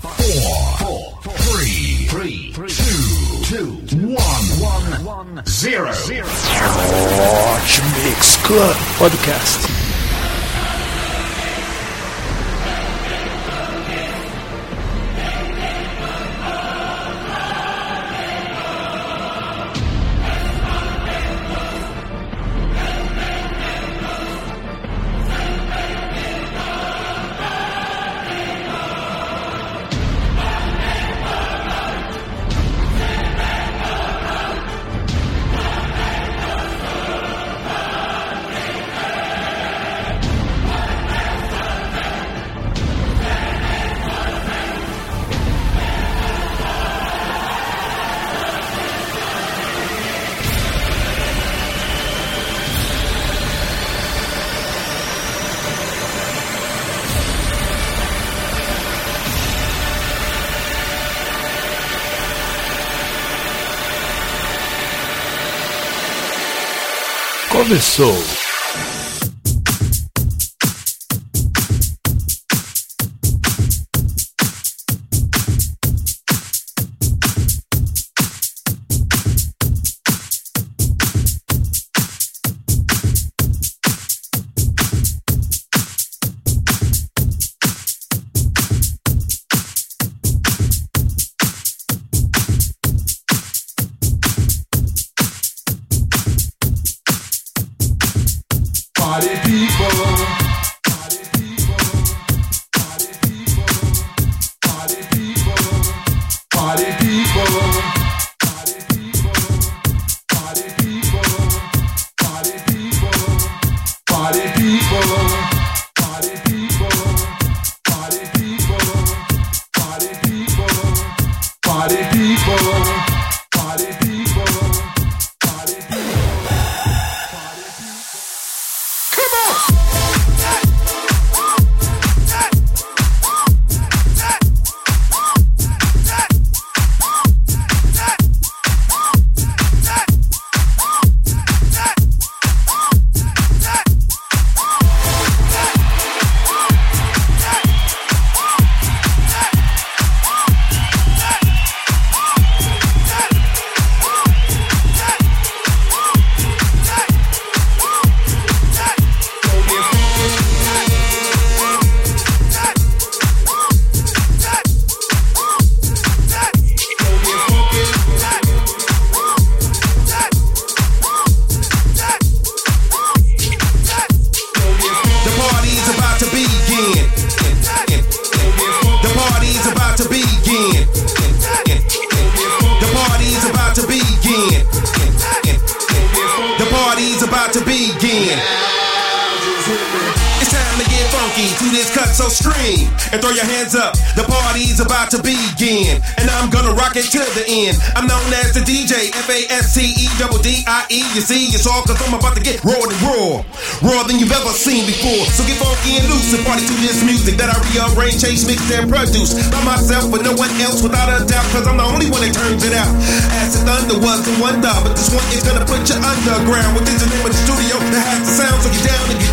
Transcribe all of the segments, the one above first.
four, four, three, three, two, two, one, one, zero. Hot Mix Club Podcast. Começou. To this cut so stream and throw your hands up. The party's about to begin, and I'm gonna rock it till the end. I'm known as the DJ, F A S T E double D I E. You see, it's all cause I'm about to get raw and raw, raw than you've ever seen before. So get funky and loose and party to this music that I rearrange, change, mix, and produce by myself, but no one else without a doubt, cause I'm the only one that turns it out. Acid Thunder was the one dog, but this one is gonna put you underground. What is the name of the studio that has the sound so get down and get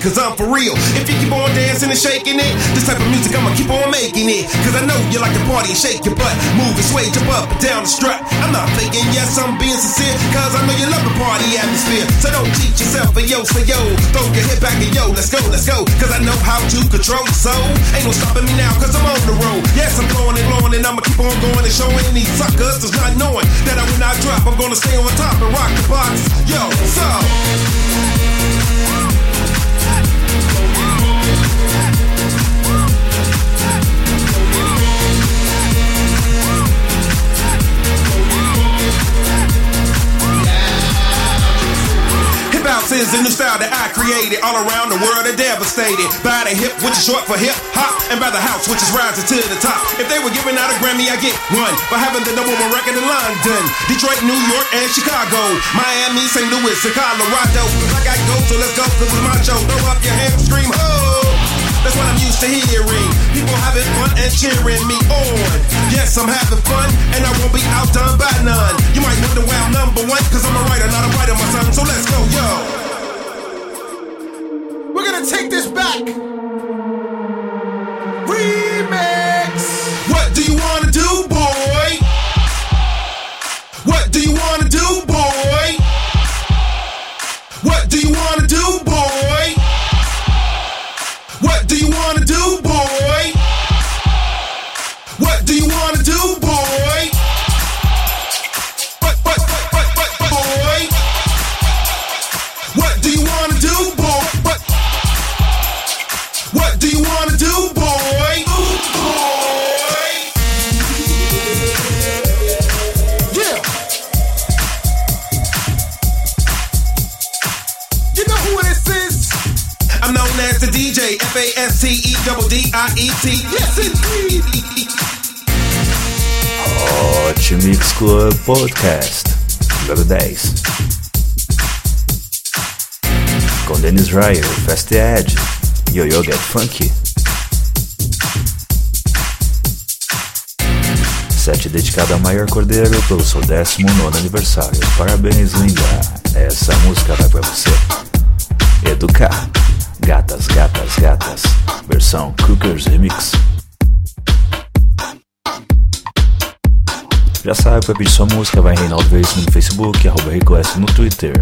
cause I'm for real. If you keep on dancing and shaking it, this type of music I'ma keep on making it. Cause I know you like to party and shake your butt. Move and sway, jump up and down the strut. I'm not faking, yes, I'm being sincere. Cause I know you love the party atmosphere. So don't cheat yourself, and yo, say yo. Throw your head back and yo, let's go, let's go. Cause I know how to control the soul. Ain't no stopping me now, cause I'm on the road. Yes, I'm blowing and blowing, and I'ma keep on going and showing these suckers. Does not knowing that I will not drop. I'm gonna stay on top and rock the box. Yo, so. Crowd that I created. All around the world are devastated. By the hip, which is short for hip hop, and by the house, which is rising to the top. If they were giving out a Grammy, I get one. For having the number one record in London, Detroit, New York, and Chicago. Miami, St. Louis, and Colorado. I got go, so let's go, cause it's my show. Throw up your hands, scream, ho! That's what I'm used to hearing. People having fun and cheering me on. Yes, I'm having fun, and I won't be outdone by none. You might wonder why I'm number one, cause I'm a writer, not a writer, my son. So let's go, yo. Gonna take this back. Remix. What do you wanna do, boy? What do you wanna do, boy? What do you wanna do, boy? What do you wanna do, boy? Club Podcast número 10 com Dennis Ryer, Fast Ed, Yo-Yo Get Funky. Set dedicado a Maior Cordeiro pelo seu 19 aniversário. Parabéns, linda! Essa música vai pra você. Educar. Gatas, gatas, gatas. Versão Cookers Remix. Já sabe, para pedir sua música, vai Reinaldo Veríssimo no Facebook, arroba Request no Twitter.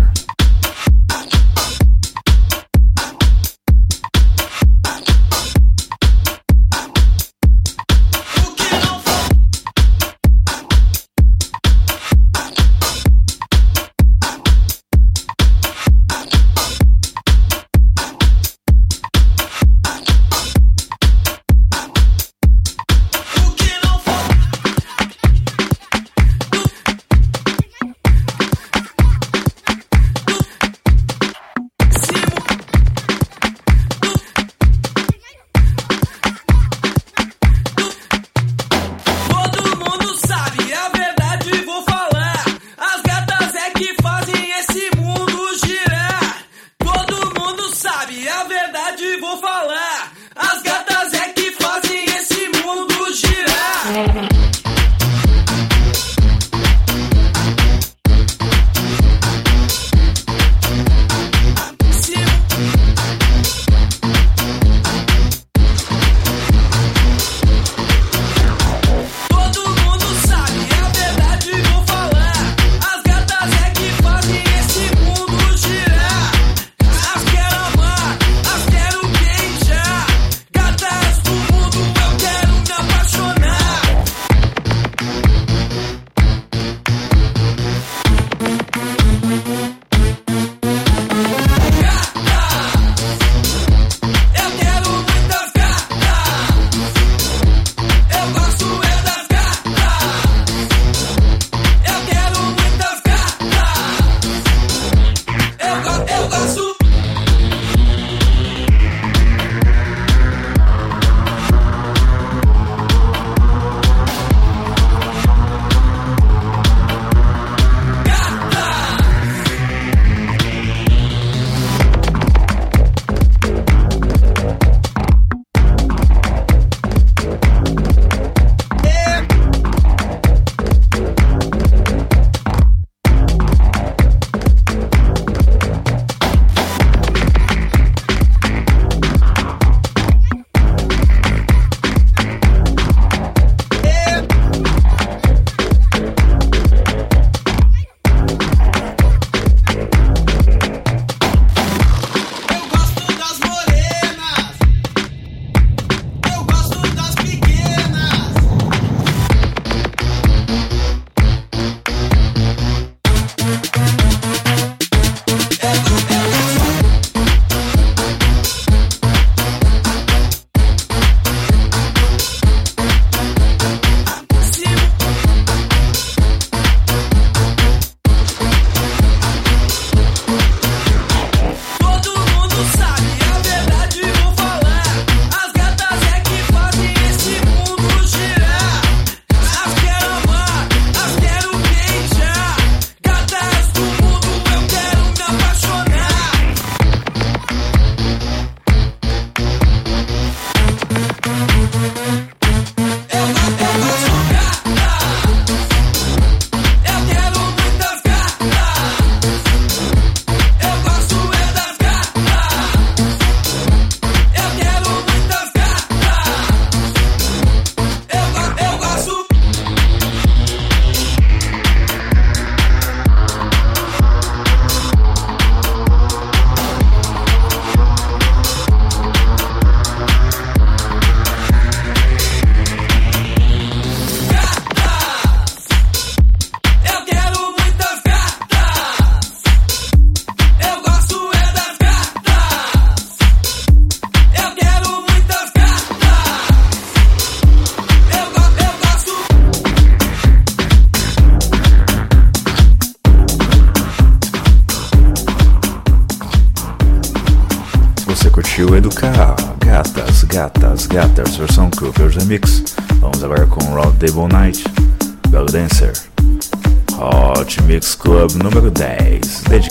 Vou falar.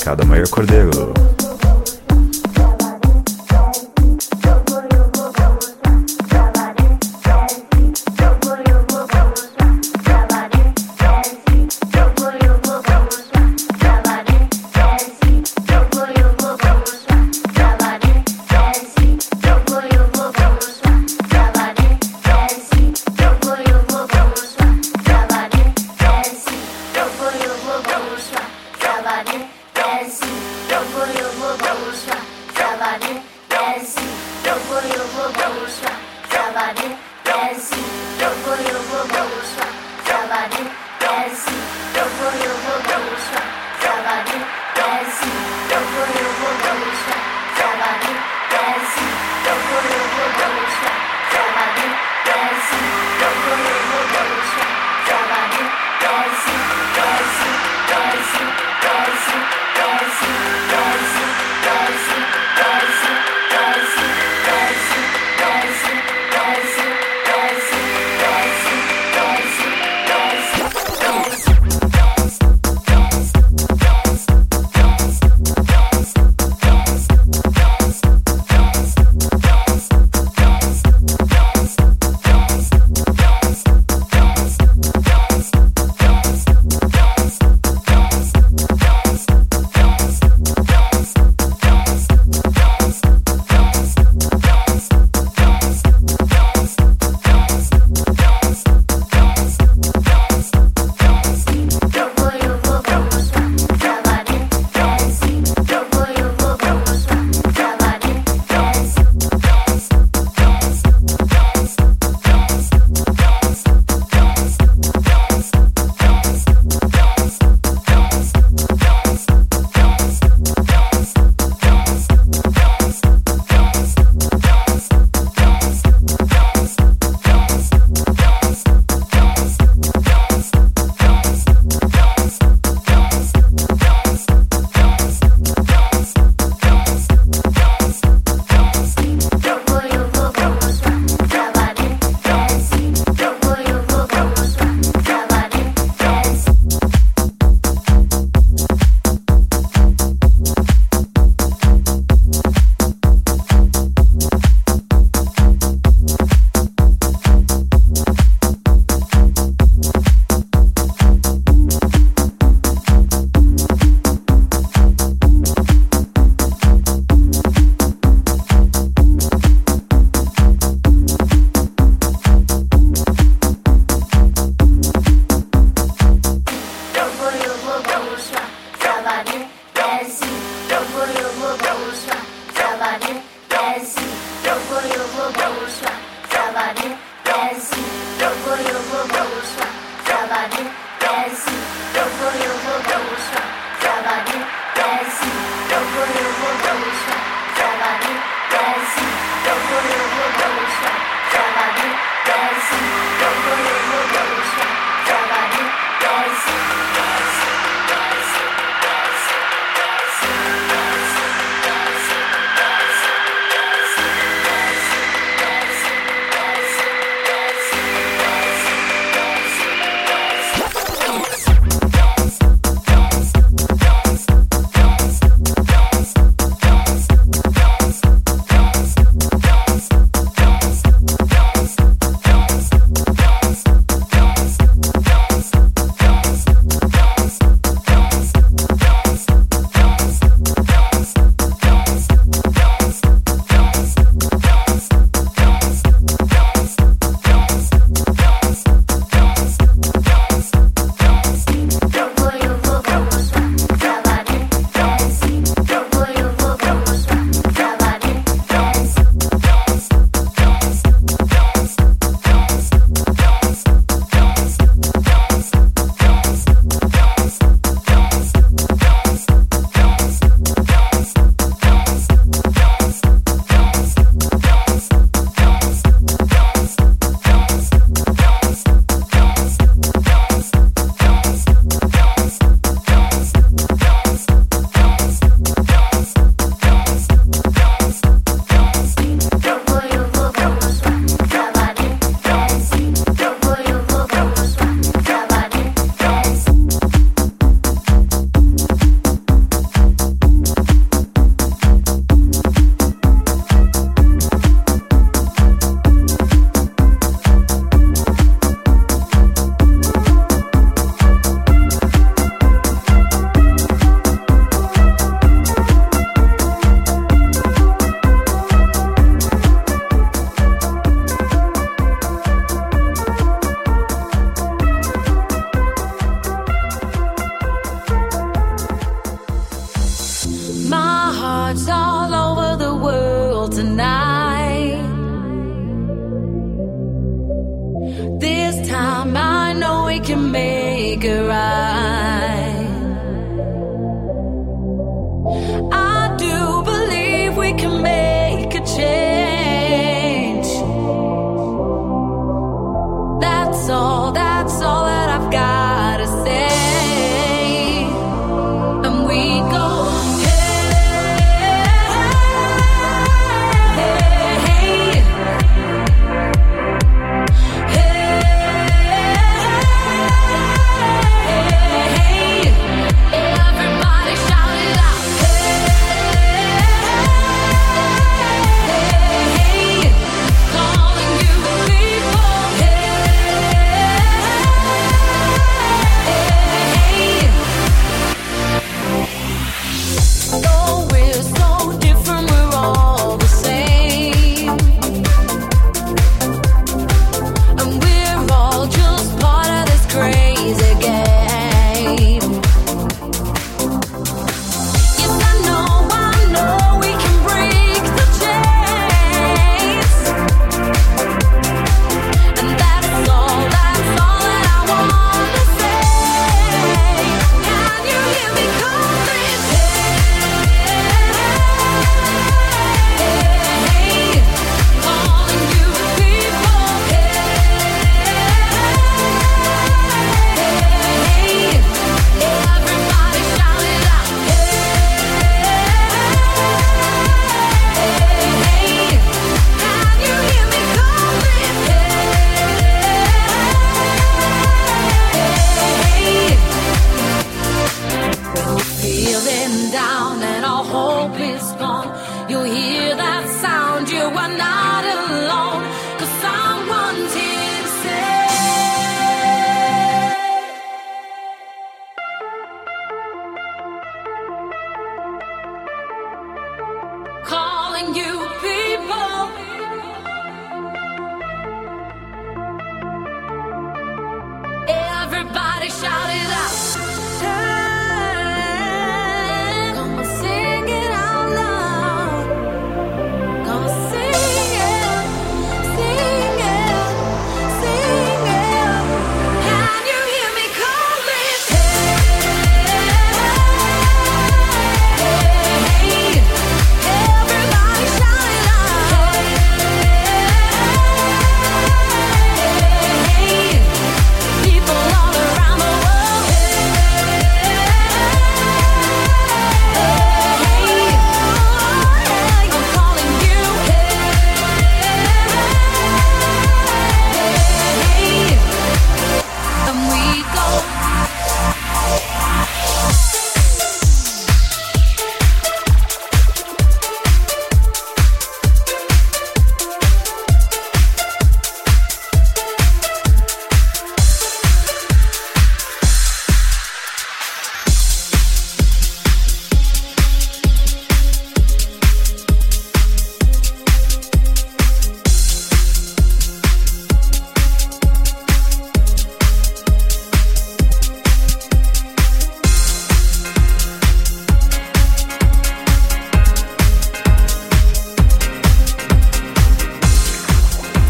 10, dedicado a Maior Cordeiro.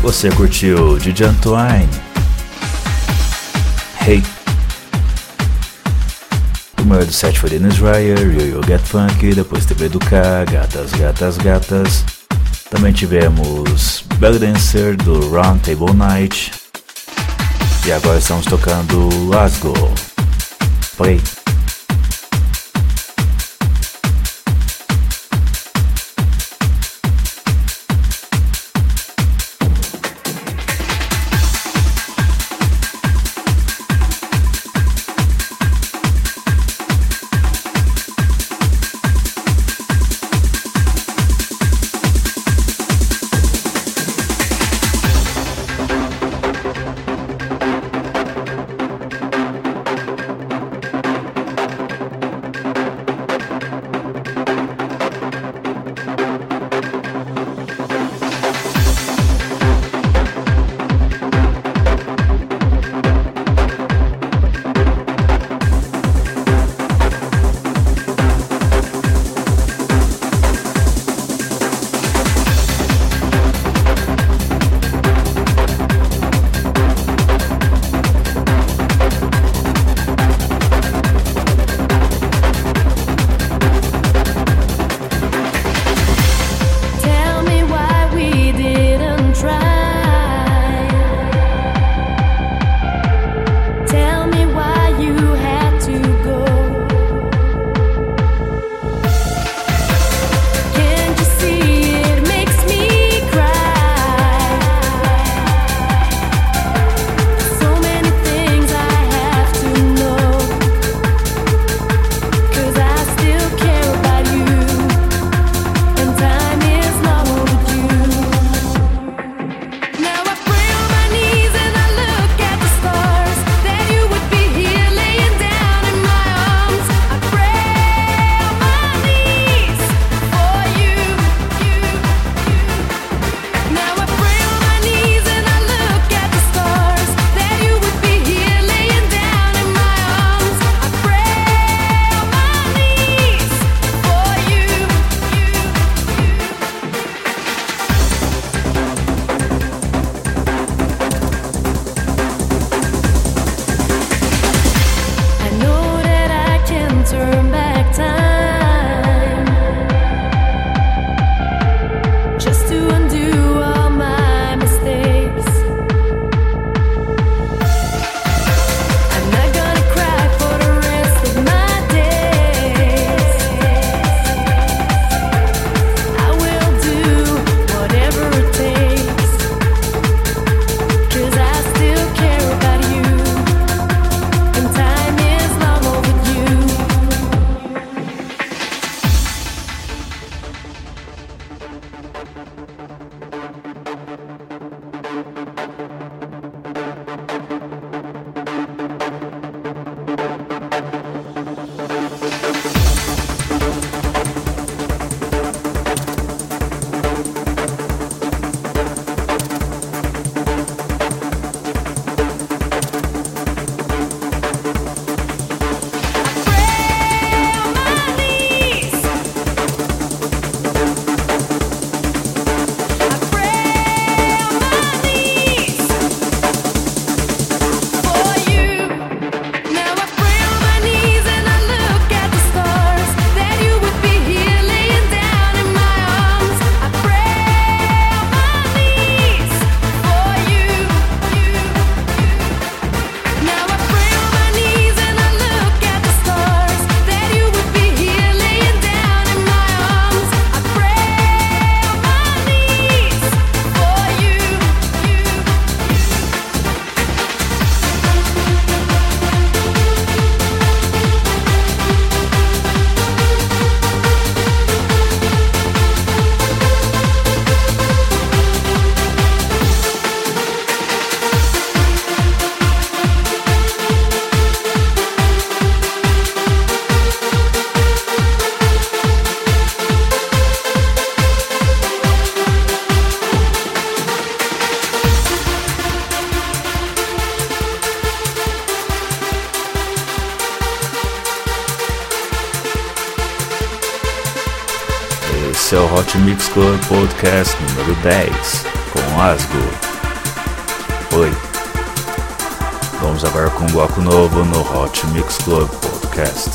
Você curtiu DJ Antoine? Hey. O maior do set foi Dennis Ryer, Yo Yo Get Funk, depois TV do K, Gatas, Gatas, Gatas. Também tivemos Belly Dancer do Round Table Night. E agora estamos tocando Glasgow. Play. Asgore Podcast número 10 com Asgore. Oi. Vamos agora com um bloco novo no Hot Mix Club Podcast.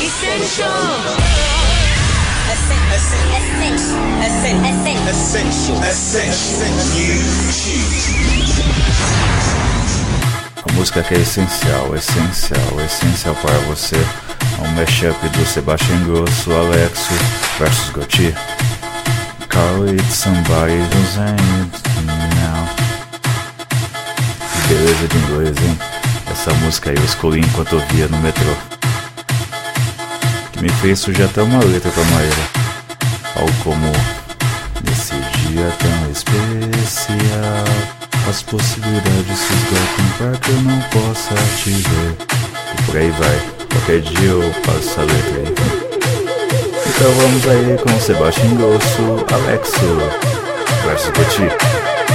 essential. A música que é essencial, essencial, essencial para você. É um mashup do Sebastian Grosso, Alexo versus Gautier. Call it somebody who's it now. Beleza de inglês, hein? Essa música eu escolhi enquanto eu via no metrô. Que me fez sujar até uma letra pra Maíra. Ao como nesse dia tão especial. As possibilidades se esgotam pra que eu não possa te ver. E por aí vai, qualquer dia eu passo a letra Então vamos aí com Sebastião Grosso, Alexo Verso Petit